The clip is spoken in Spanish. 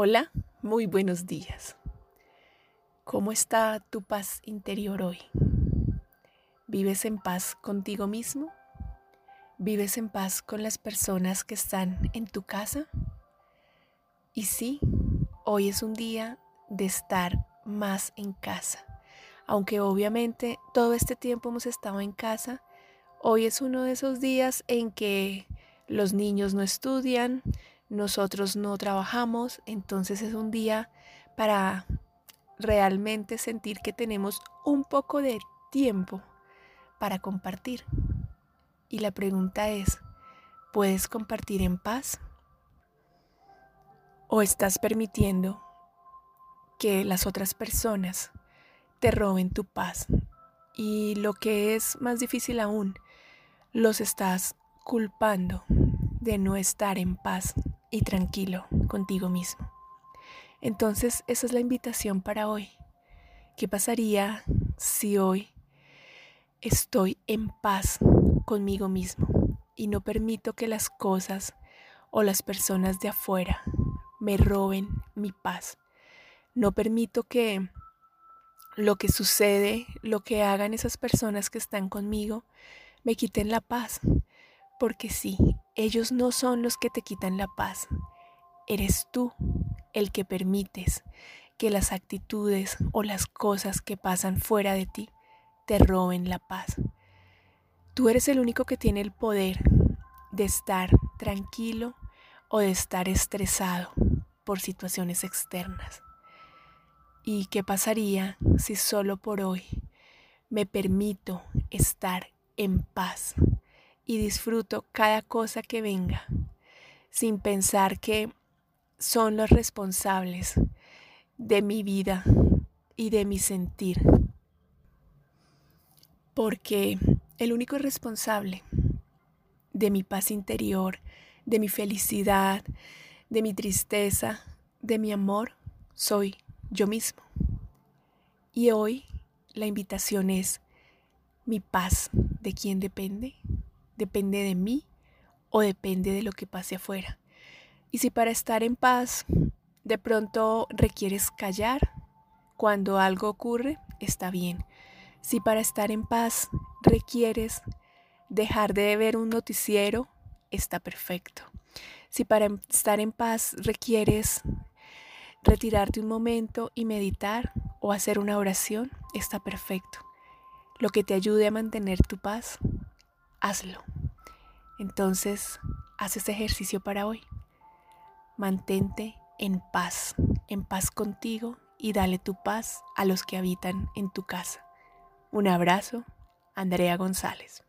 Hola, muy buenos días. ¿Cómo está tu paz interior hoy? ¿Vives en paz contigo mismo? ¿Vives en paz con las personas que están en tu casa? Y sí, hoy es un día de estar más en casa. Aunque obviamente todo este tiempo hemos estado en casa, hoy es uno de esos días en que los niños no estudian, nosotros no trabajamos, entonces es un día para realmente sentir que tenemos un poco de tiempo para compartir. Y la pregunta es, ¿puedes compartir en paz? ¿O estás permitiendo que las otras personas te roben tu paz? Y lo que es más difícil aún, los estás culpando de no estar en paz y tranquilo contigo mismo. Entonces, esa es la invitación para hoy. ¿Qué pasaría si hoy estoy en paz conmigo mismo y no permito que las cosas o las personas de afuera me roben mi paz? No permito que lo que sucede, lo que hagan esas personas que están conmigo, me quiten la paz. Porque sí, ellos no son los que te quitan la paz. Eres tú el que permites que las actitudes o las cosas que pasan fuera de ti te roben la paz. Tú eres el único que tiene el poder de estar tranquilo o de estar estresado por situaciones externas. ¿Y qué pasaría si solo por hoy me permito estar en paz? Y disfruto cada cosa que venga, sin pensar que son los responsables de mi vida y de mi sentir. Porque el único responsable de mi paz interior, de mi felicidad, de mi tristeza, de mi amor, soy yo mismo. Y hoy la invitación es, ¿mi paz de quién depende? Depende de mí o depende de lo que pase afuera. Y si para estar en paz de pronto requieres callar cuando algo ocurre, está bien. Si para estar en paz requieres dejar de ver un noticiero, está perfecto. Si para estar en paz requieres retirarte un momento y meditar o hacer una oración, está perfecto. Lo que te ayude a mantener tu paz hazlo. Entonces, haz ese ejercicio para hoy. Mantente en paz, en paz contigo y dale tu paz a los que habitan en tu casa. Un abrazo, Andrea González.